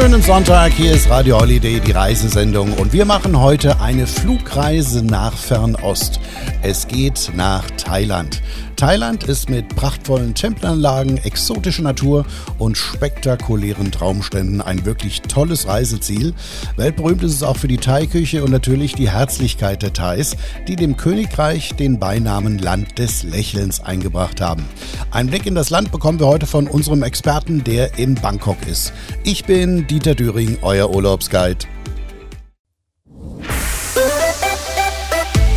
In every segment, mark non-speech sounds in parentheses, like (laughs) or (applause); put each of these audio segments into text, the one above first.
Schönen Sonntag, hier ist Radio Holiday, die Reisesendung und wir machen heute eine Flugreise nach Fernost. Es geht nach Thailand. Thailand ist mit prachtvollen Tempelanlagen, exotischer Natur und spektakulären Traumständen ein wirklich tolles Reiseziel. Weltberühmt ist es auch für die Thai-Küche und natürlich die Herzlichkeit der Thais, die dem Königreich den Beinamen Land des Lächelns eingebracht haben. Ein Blick in das Land bekommen wir heute von unserem Experten, der in Bangkok ist. Ich bin Dieter Düring, euer Urlaubsguide.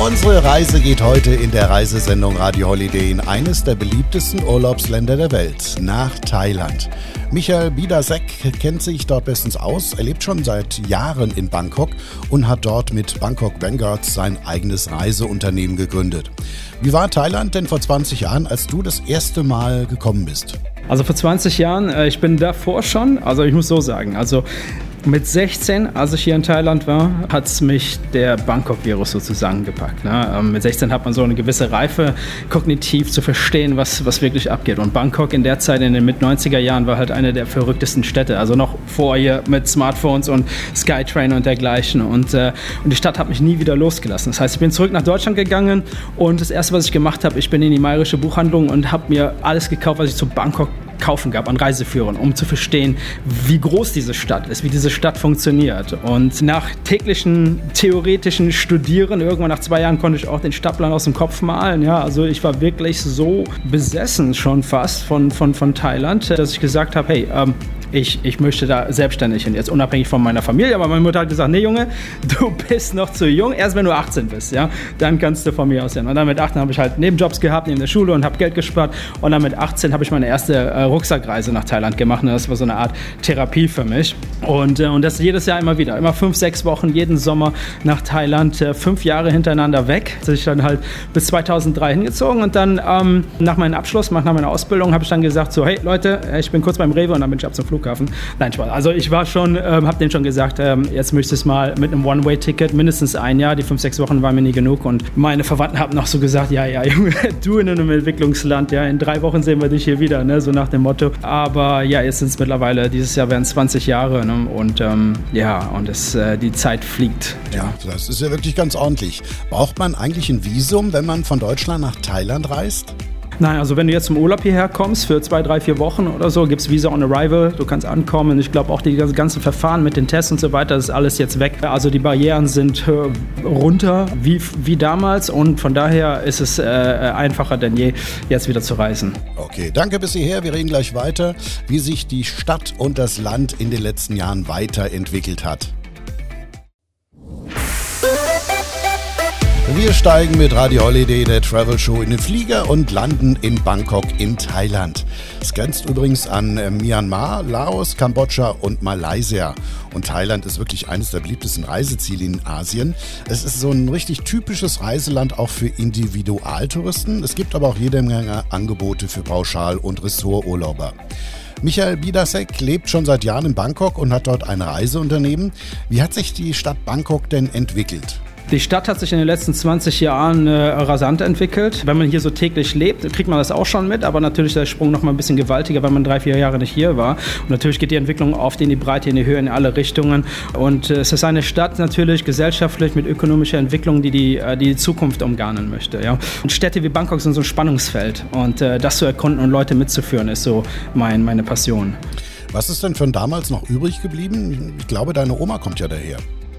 Unsere Reise geht heute in der Reisesendung Radio Holiday in eines der beliebtesten Urlaubsländer der Welt, nach Thailand. Michael Bidasek kennt sich dort bestens aus. Er lebt schon seit Jahren in Bangkok und hat dort mit Bangkok Vanguard sein eigenes Reiseunternehmen gegründet. Wie war Thailand denn vor 20 Jahren, als du das erste Mal gekommen bist? Also vor 20 Jahren, äh, ich bin davor schon, also ich muss so sagen, also mit 16, als ich hier in Thailand war, hat es mich der Bangkok-Virus sozusagen gepackt. Ne? Ähm, mit 16 hat man so eine gewisse Reife, kognitiv zu verstehen, was, was wirklich abgeht. Und Bangkok in der Zeit, in den Mit-90er Jahren, war halt eine der verrücktesten Städte. Also noch vor hier mit Smartphones und Skytrain und dergleichen. Und, äh, und die Stadt hat mich nie wieder losgelassen. Das heißt, ich bin zurück nach Deutschland gegangen und das Erste, was ich gemacht habe, ich bin in die Mayerische Buchhandlung und habe mir alles gekauft, was ich zu Bangkok kaufen gab an Reiseführern, um zu verstehen, wie groß diese Stadt ist, wie diese Stadt funktioniert. Und nach täglichen theoretischen Studieren, irgendwann nach zwei Jahren konnte ich auch den Stadtplan aus dem Kopf malen. Ja, also ich war wirklich so besessen schon fast von, von, von Thailand, dass ich gesagt habe, hey, ähm, ich, ich möchte da selbstständig hin, jetzt unabhängig von meiner Familie. Aber meine Mutter hat gesagt, nee Junge, (laughs) du bist noch zu jung, erst wenn du 18 bist, ja, dann kannst du von mir aus hin. Und dann mit 18 habe ich halt Nebenjobs gehabt, neben der Schule und habe Geld gespart. Und dann mit 18 habe ich meine erste äh, Rucksackreise nach Thailand gemacht. Und das war so eine Art Therapie für mich. Und, äh, und das jedes Jahr immer wieder, immer fünf, sechs Wochen, jeden Sommer nach Thailand, äh, fünf Jahre hintereinander weg. Da ich dann halt bis 2003 hingezogen und dann ähm, nach meinem Abschluss, nach meiner Ausbildung, habe ich dann gesagt so, hey Leute, ich bin kurz beim Rewe und dann bin ich ab zum Flughafen. Nein, Spaß. Also ich war schon, ähm, habe denen schon gesagt, ähm, jetzt möchte ich es mal mit einem One-Way-Ticket, mindestens ein Jahr, die fünf, sechs Wochen waren mir nie genug und meine Verwandten haben noch so gesagt, ja, ja, (laughs) Junge, du in einem Entwicklungsland, ja, in drei Wochen sehen wir dich hier wieder, ne, so nach dem Motto. Aber ja, jetzt sind es mittlerweile, dieses Jahr werden es 20 Jahre ne, und ähm, ja, und es, äh, die Zeit fliegt. Ja, das ist ja wirklich ganz ordentlich. Braucht man eigentlich ein Visum, wenn man von Deutschland nach Thailand reist? Nein, also wenn du jetzt zum Urlaub hierher kommst für zwei, drei, vier Wochen oder so, gibt es Visa on Arrival, du kannst ankommen. Ich glaube auch die ganzen Verfahren mit den Tests und so weiter, das ist alles jetzt weg. Also die Barrieren sind äh, runter wie, wie damals und von daher ist es äh, einfacher denn je, jetzt wieder zu reisen. Okay, danke bis hierher. Wir reden gleich weiter, wie sich die Stadt und das Land in den letzten Jahren weiterentwickelt hat. Wir steigen mit Radio Holiday, der Travel Show, in den Flieger und landen in Bangkok in Thailand. Es grenzt übrigens an äh, Myanmar, Laos, Kambodscha und Malaysia. Und Thailand ist wirklich eines der beliebtesten Reiseziele in Asien. Es ist so ein richtig typisches Reiseland auch für Individualtouristen. Es gibt aber auch jede Menge Angebote für Pauschal- und Ressorturlauber. Michael Bidasek lebt schon seit Jahren in Bangkok und hat dort ein Reiseunternehmen. Wie hat sich die Stadt Bangkok denn entwickelt? Die Stadt hat sich in den letzten 20 Jahren äh, rasant entwickelt. Wenn man hier so täglich lebt, kriegt man das auch schon mit, aber natürlich ist der Sprung noch mal ein bisschen gewaltiger, weil man drei, vier Jahre nicht hier war. Und natürlich geht die Entwicklung oft in die Breite, in die Höhe, in alle Richtungen. Und äh, es ist eine Stadt natürlich gesellschaftlich mit ökonomischer Entwicklung, die die, äh, die Zukunft umgarnen möchte. Ja? Und Städte wie Bangkok sind so ein Spannungsfeld. Und äh, das zu erkunden und Leute mitzuführen, ist so mein, meine Passion. Was ist denn von damals noch übrig geblieben? Ich glaube, deine Oma kommt ja daher.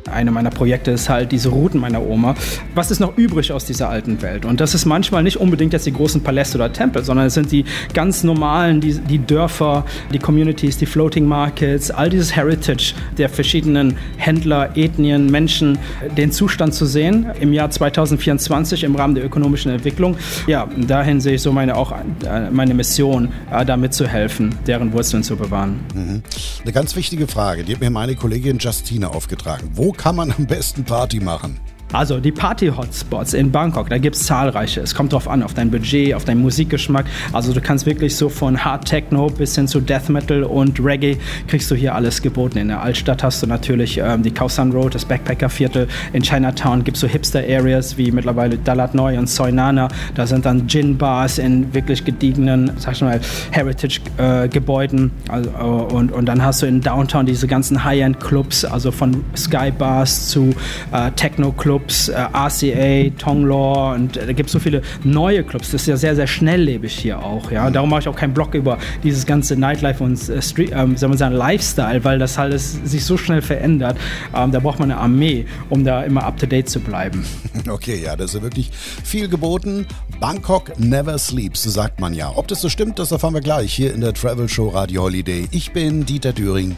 Eine meiner Projekte ist halt diese Routen meiner Oma. Was ist noch übrig aus dieser alten Welt? Und das ist manchmal nicht unbedingt jetzt die großen Paläste oder Tempel, sondern es sind die ganz normalen, die, die Dörfer, die Communities, die Floating Markets, all dieses Heritage der verschiedenen Händler, Ethnien, Menschen, den Zustand zu sehen im Jahr 2024 im Rahmen der ökonomischen Entwicklung. Ja, dahin sehe ich so meine, auch äh, meine Mission, äh, da mitzuhelfen, deren Wurzeln zu bewahren. Mhm. Eine ganz wichtige Frage, die hat mir meine Kollegin Justina aufgetragen. Wo kann man am besten Party machen? Also die Party-Hotspots in Bangkok, da gibt es zahlreiche. Es kommt drauf an, auf dein Budget, auf deinen Musikgeschmack. Also du kannst wirklich so von Hard Techno bis hin zu Death Metal und Reggae kriegst du hier alles geboten. In der Altstadt hast du natürlich ähm, die Khao Road, das Backpacker-Viertel. In Chinatown gibt es so Hipster-Areas wie mittlerweile Dalat Neu und Soi Nana. Da sind dann Gin-Bars in wirklich gediegenen, sag ich mal, Heritage-Gebäuden. Äh, also, äh, und, und dann hast du in Downtown diese ganzen High-End-Clubs, also von Sky-Bars zu äh, Techno-Clubs, äh, RCA, Tonglor und äh, da gibt es so viele neue Clubs. Das ist ja sehr, sehr schnelllebig hier auch. Ja? Darum mache ich auch keinen Blog über dieses ganze Nightlife und äh, Street, ähm, soll man sagen, Lifestyle, weil das alles sich so schnell verändert. Ähm, da braucht man eine Armee, um da immer up to date zu bleiben. (laughs) Okay, ja, das ist wirklich viel geboten. Bangkok never sleeps, sagt man ja. Ob das so stimmt, das erfahren wir gleich hier in der Travel Show Radio Holiday. Ich bin Dieter Düring.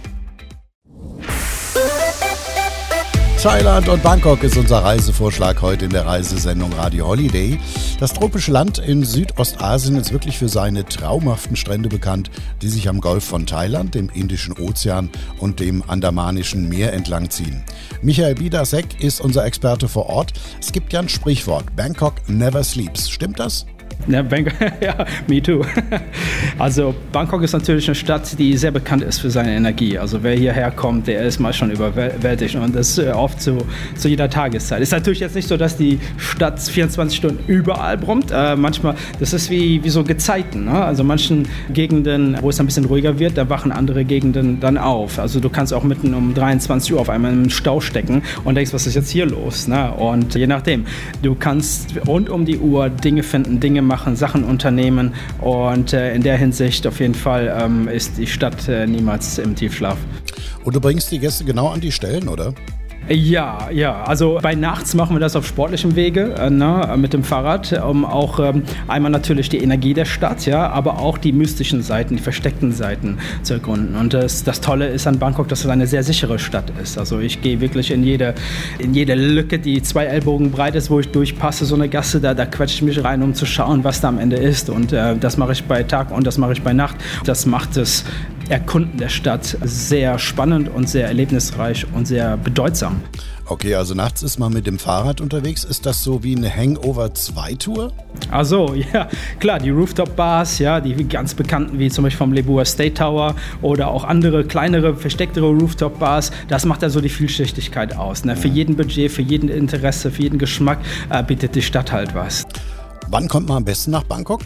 Thailand und Bangkok ist unser Reisevorschlag heute in der Reisesendung Radio Holiday. Das tropische Land in Südostasien ist wirklich für seine traumhaften Strände bekannt, die sich am Golf von Thailand, dem Indischen Ozean und dem Andamanischen Meer entlang ziehen. Michael Bidasek ist unser Experte vor Ort. Es gibt ja ein Sprichwort, Bangkok never sleeps. Stimmt das? Ja, Bangkok, (laughs) ja, me too. (laughs) Also Bangkok ist natürlich eine Stadt, die sehr bekannt ist für seine Energie. Also wer hierher kommt, der ist mal schon überwältigt und das äh, oft zu, zu jeder Tageszeit. Ist natürlich jetzt nicht so, dass die Stadt 24 Stunden überall brummt. Äh, manchmal, das ist wie, wie so Gezeiten. Ne? Also manchen Gegenden, wo es ein bisschen ruhiger wird, da wachen andere Gegenden dann auf. Also du kannst auch mitten um 23 Uhr auf einmal im Stau stecken und denkst, was ist jetzt hier los? Ne? Und je nachdem, du kannst rund um die Uhr Dinge finden, Dinge machen, Sachen unternehmen und äh, in der Hinsicht auf jeden Fall ähm, ist die Stadt äh, niemals im Tiefschlaf. Und du bringst die Gäste genau an die Stellen, oder? Ja, ja. Also bei nachts machen wir das auf sportlichem Wege äh, ne, mit dem Fahrrad, um auch ähm, einmal natürlich die Energie der Stadt, ja, aber auch die mystischen Seiten, die versteckten Seiten zu ergründen. Und das, das Tolle ist an Bangkok, dass es eine sehr sichere Stadt ist. Also ich gehe wirklich in jede, in jede Lücke, die zwei Ellbogen breit ist, wo ich durchpasse, so eine Gasse, da, da quetsche ich mich rein, um zu schauen, was da am Ende ist. Und äh, das mache ich bei Tag und das mache ich bei Nacht. Das macht es Erkunden der Stadt sehr spannend und sehr erlebnisreich und sehr bedeutsam. Okay, also nachts ist man mit dem Fahrrad unterwegs. Ist das so wie eine Hangover-2-Tour? Also (laughs) ja, klar, die Rooftop-Bars, ja, die ganz bekannten, wie zum Beispiel vom Lebua State Tower oder auch andere kleinere, verstecktere Rooftop-Bars, das macht also die Vielschichtigkeit aus. Ne? Für jeden Budget, für jeden Interesse, für jeden Geschmack äh, bietet die Stadt halt was. Wann kommt man am besten nach Bangkok?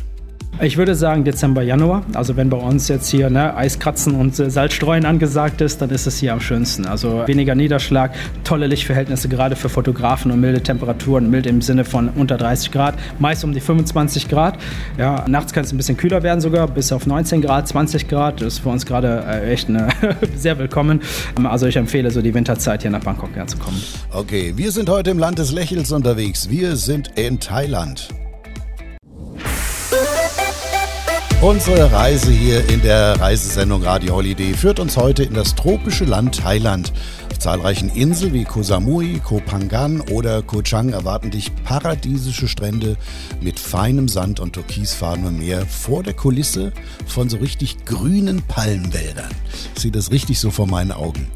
Ich würde sagen Dezember, Januar. Also wenn bei uns jetzt hier ne, Eiskratzen und äh, Salzstreuen angesagt ist, dann ist es hier am schönsten. Also weniger Niederschlag, tolle Lichtverhältnisse, gerade für Fotografen und milde Temperaturen, mild im Sinne von unter 30 Grad, meist um die 25 Grad. Ja, nachts kann es ein bisschen kühler werden sogar, bis auf 19 Grad, 20 Grad. Das ist für uns gerade äh, echt eine, (laughs) sehr willkommen. Also ich empfehle so die Winterzeit hier nach Bangkok herzukommen. Okay, wir sind heute im Land des Lächels unterwegs. Wir sind in Thailand. Unsere Reise hier in der Reisesendung Radio Holiday führt uns heute in das tropische Land Thailand. Auf zahlreichen Inseln wie Koh Samui, Koh Phangan oder Koh Chang erwarten dich paradiesische Strände mit feinem Sand und türkisfarbenem Meer vor der Kulisse von so richtig grünen Palmwäldern. Ich sehe das richtig so vor meinen Augen.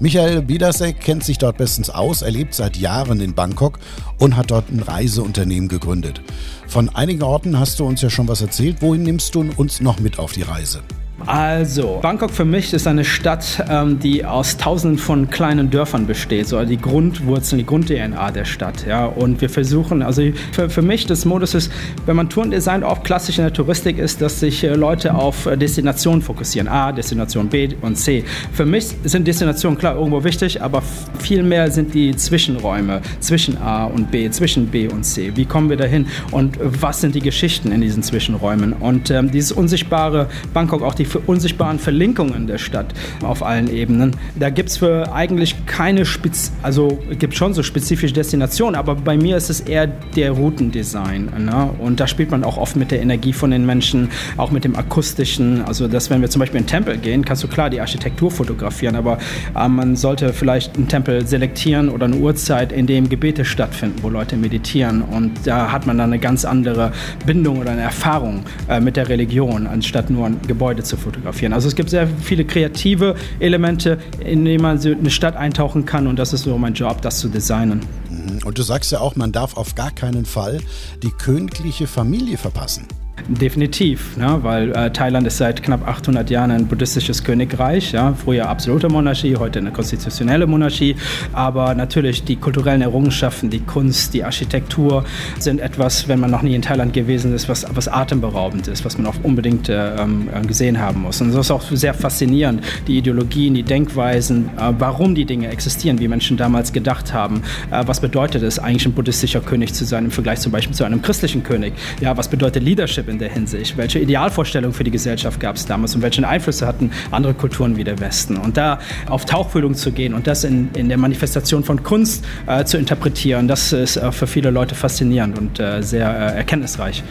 Michael Bidasek kennt sich dort bestens aus, er lebt seit Jahren in Bangkok und hat dort ein Reiseunternehmen gegründet. Von einigen Orten hast du uns ja schon was erzählt. Wohin nimmst du uns noch mit auf die Reise? Also, Bangkok für mich ist eine Stadt, ähm, die aus tausenden von kleinen Dörfern besteht, so die Grundwurzeln, die Grund-DNA der Stadt. Ja. Und wir versuchen, also für, für mich das Modus ist, wenn man Tourendesign auch klassisch in der Touristik ist, dass sich äh, Leute auf äh, Destinationen fokussieren. A, Destination B und C. Für mich sind Destinationen klar irgendwo wichtig, aber vielmehr sind die Zwischenräume zwischen A und B, zwischen B und C. Wie kommen wir dahin und was sind die Geschichten in diesen Zwischenräumen? Und ähm, dieses unsichtbare Bangkok, auch die unsichtbaren Verlinkungen der Stadt auf allen Ebenen. Da gibt es für eigentlich keine Spez also gibt schon so spezifische Destinationen, aber bei mir ist es eher der Routendesign. Ne? Und da spielt man auch oft mit der Energie von den Menschen, auch mit dem akustischen. Also, dass wenn wir zum Beispiel in einen Tempel gehen, kannst du klar die Architektur fotografieren, aber äh, man sollte vielleicht einen Tempel selektieren oder eine Uhrzeit, in dem Gebete stattfinden, wo Leute meditieren. Und da hat man dann eine ganz andere Bindung oder eine Erfahrung äh, mit der Religion, anstatt nur ein Gebäude zu fotografieren. Also es gibt sehr viele kreative Elemente, in denen man so eine Stadt eintauchen kann und das ist so mein Job, das zu designen. Mhm. Und du sagst ja auch, man darf auf gar keinen Fall die königliche Familie verpassen. Definitiv, ne? weil äh, Thailand ist seit knapp 800 Jahren ein buddhistisches Königreich. Ja? Früher absolute Monarchie, heute eine konstitutionelle Monarchie. Aber natürlich die kulturellen Errungenschaften, die Kunst, die Architektur sind etwas, wenn man noch nie in Thailand gewesen ist, was, was atemberaubend ist, was man auch unbedingt äh, ähm, gesehen haben muss. Und das ist auch sehr faszinierend, die Ideologien, die Denkweisen, äh, warum die Dinge existieren, wie Menschen damals gedacht haben. Äh, was bedeutet es eigentlich, ein buddhistischer König zu sein im Vergleich zum Beispiel zu einem christlichen König? Ja, was bedeutet Leadership in der Hinsicht? Welche Idealvorstellungen für die Gesellschaft gab es damals und welche Einflüsse hatten andere Kulturen wie der Westen? Und da auf Tauchfühlung zu gehen und das in, in der Manifestation von Kunst äh, zu interpretieren, das ist äh, für viele Leute faszinierend und äh, sehr äh, erkenntnisreich.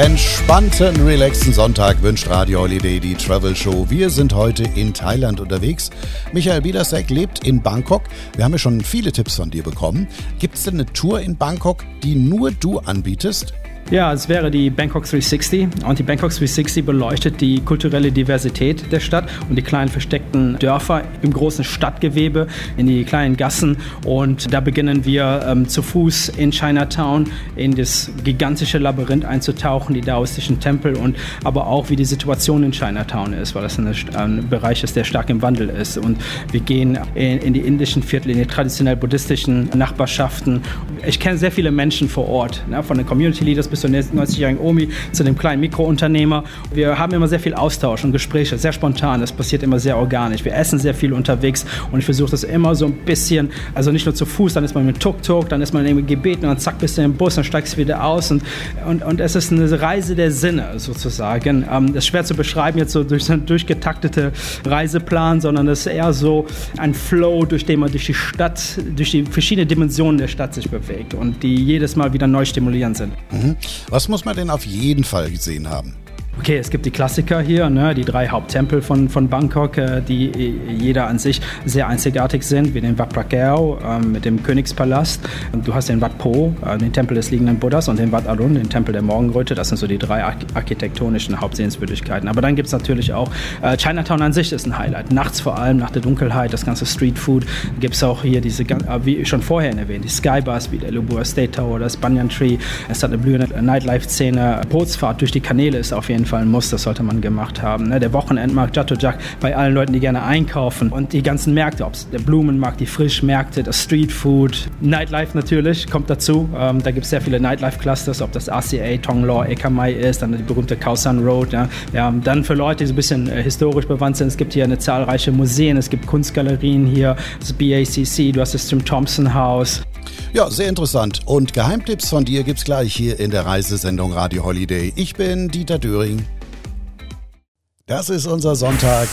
Entspannten, relaxten Sonntag wünscht Radio Holiday die Travel Show. Wir sind heute in Thailand unterwegs. Michael Biedersek lebt in Bangkok. Wir haben ja schon viele Tipps von dir bekommen. Gibt es denn eine Tour in Bangkok, die nur du anbietest? Ja, es wäre die Bangkok 360 und die Bangkok 360 beleuchtet die kulturelle Diversität der Stadt und die kleinen versteckten Dörfer im großen Stadtgewebe, in die kleinen Gassen. Und da beginnen wir ähm, zu Fuß in Chinatown in das gigantische Labyrinth einzutauchen, die daoistischen Tempel und aber auch wie die Situation in Chinatown ist, weil das ein, ein Bereich ist, der stark im Wandel ist. Und wir gehen in, in die indischen Viertel, in die traditionell buddhistischen Nachbarschaften. Ich kenne sehr viele Menschen vor Ort, ne, von den Community Leaders bis bis zur 90-jährigen Omi, zu dem kleinen Mikrounternehmer. Wir haben immer sehr viel Austausch und Gespräche, sehr spontan. Das passiert immer sehr organisch. Wir essen sehr viel unterwegs und ich versuche das immer so ein bisschen, also nicht nur zu Fuß, dann ist man mit Tuk-Tuk, dann ist man irgendwie gebeten und dann zack, bist du im Bus, dann steigst du wieder aus und, und, und es ist eine Reise der Sinne sozusagen. Ähm, das ist schwer zu beschreiben jetzt so durch so einen durchgetaktete Reiseplan, sondern das ist eher so ein Flow, durch den man durch die Stadt, durch die verschiedenen Dimensionen der Stadt sich bewegt und die jedes Mal wieder neu stimulierend sind. Mhm. Was muss man denn auf jeden Fall gesehen haben? Okay, es gibt die Klassiker hier, ne, die drei Haupttempel von, von Bangkok, äh, die jeder an sich sehr einzigartig sind, wie den Wat Prakeo äh, mit dem Königspalast. Du hast den Wat Po, äh, den Tempel des liegenden Buddhas, und den Wat Arun, den Tempel der Morgenröte. Das sind so die drei architektonischen Hauptsehenswürdigkeiten. Aber dann gibt es natürlich auch äh, Chinatown an sich ist ein Highlight. Nachts vor allem, nach der Dunkelheit, das ganze Streetfood. Gibt es auch hier diese, äh, wie schon vorher erwähnt, die Skybus, wie der Lubua State Tower, das Banyan Tree. Es hat eine blühende Nightlife-Szene. Bootsfahrt durch die Kanäle ist auf jeden Fall Fall ein Muss, das sollte man gemacht haben. Ne? Der Wochenendmarkt Jack bei allen Leuten, die gerne einkaufen und die ganzen Märkte, ob es der Blumenmarkt, die Frischmärkte, das Streetfood, Nightlife natürlich kommt dazu. Ähm, da gibt es sehr viele Nightlife-Clusters, ob das RCA, Tonglor, Ekamai ist, dann die berühmte Khao Road. Ja? ja. dann für Leute, die so ein bisschen äh, historisch bewandt sind, es gibt hier eine zahlreiche Museen, es gibt Kunstgalerien hier, das BACC, du hast das Jim Thompson House. Ja, sehr interessant. Und Geheimtipps von dir gibt's gleich hier in der Reisesendung Radio Holiday. Ich bin Dieter Döring. Das ist unser Sonntag.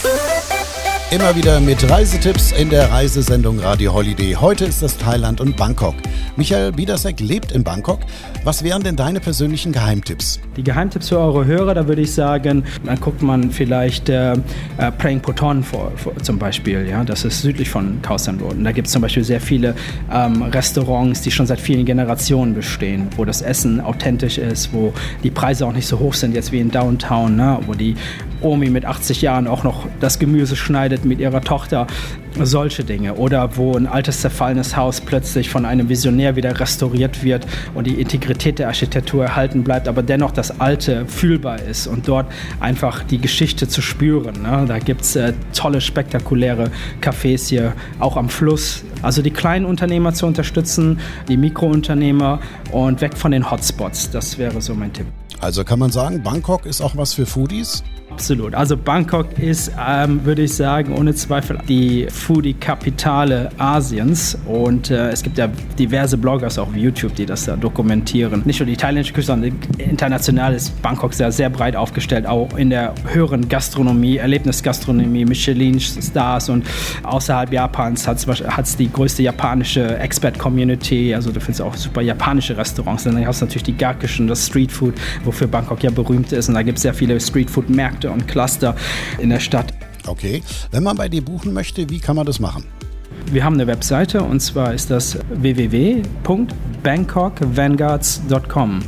Immer wieder mit Reisetipps in der Reisesendung Radio Holiday. Heute ist das Thailand und Bangkok. Michael Biedersek lebt in Bangkok. Was wären denn deine persönlichen Geheimtipps? Die Geheimtipps für eure Hörer, da würde ich sagen, dann guckt man vielleicht äh, äh, Prang Poton vor, vor, zum Beispiel. Ja? Das ist südlich von Khao San Road. Da gibt es zum Beispiel sehr viele ähm, Restaurants, die schon seit vielen Generationen bestehen, wo das Essen authentisch ist, wo die Preise auch nicht so hoch sind jetzt wie in Downtown, ne? wo die Omi mit 80 Jahren auch noch das Gemüse schneidet mit ihrer Tochter. Solche Dinge. Oder wo ein altes, zerfallenes Haus plötzlich von einem Visionär wieder restauriert wird und die Integrität der Architektur erhalten bleibt, aber dennoch das Alte fühlbar ist und dort einfach die Geschichte zu spüren. Ne? Da gibt es äh, tolle, spektakuläre Cafés hier, auch am Fluss. Also die kleinen Unternehmer zu unterstützen, die Mikrounternehmer und weg von den Hotspots. Das wäre so mein Tipp. Also kann man sagen, Bangkok ist auch was für Foodies? Absolut. Also Bangkok ist, ähm, würde ich sagen, ohne Zweifel die Foodie-Kapitale Asiens. Und äh, es gibt ja diverse Bloggers auch auf YouTube, die das da dokumentieren. Nicht nur die thailändische Küste, sondern international ist Bangkok sehr, sehr breit aufgestellt, auch in der höheren Gastronomie, Erlebnisgastronomie, Michelin-Stars und außerhalb Japans hat es die größte japanische Expert-Community. Also du findest auch super japanische Restaurants. Und dann hast du natürlich die Gakischen, das Streetfood, wofür Bangkok ja berühmt ist. Und da gibt es sehr viele Streetfood-Märkte Märkte und Cluster in der Stadt. Okay, wenn man bei dir buchen möchte, wie kann man das machen? Wir haben eine Webseite und zwar ist das www.bangkokvanguards.com.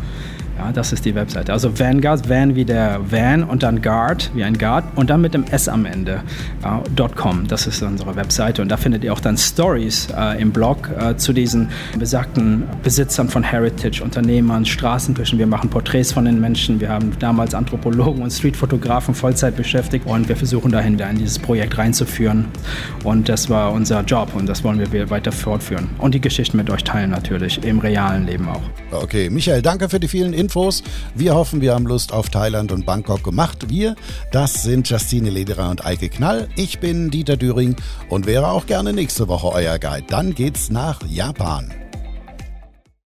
Ja, das ist die Webseite. Also Vanguard, Van wie der Van und dann Guard wie ein Guard und dann mit dem S am Ende. Ja, .com, das ist unsere Webseite und da findet ihr auch dann Stories äh, im Blog äh, zu diesen besagten Besitzern von Heritage, Unternehmern, Straßenfischen. Wir machen Porträts von den Menschen. Wir haben damals Anthropologen und Streetfotografen Vollzeit beschäftigt und wir versuchen dahin in dieses Projekt reinzuführen. Und das war unser Job und das wollen wir weiter fortführen. Und die Geschichten mit euch teilen natürlich, im realen Leben auch. Okay, Michael, danke für die vielen Infos. Wir hoffen, wir haben Lust auf Thailand und Bangkok gemacht. Wir, das sind Justine Lederer und Eike Knall. Ich bin Dieter Düring und wäre auch gerne nächste Woche euer Guide. Dann geht's nach Japan.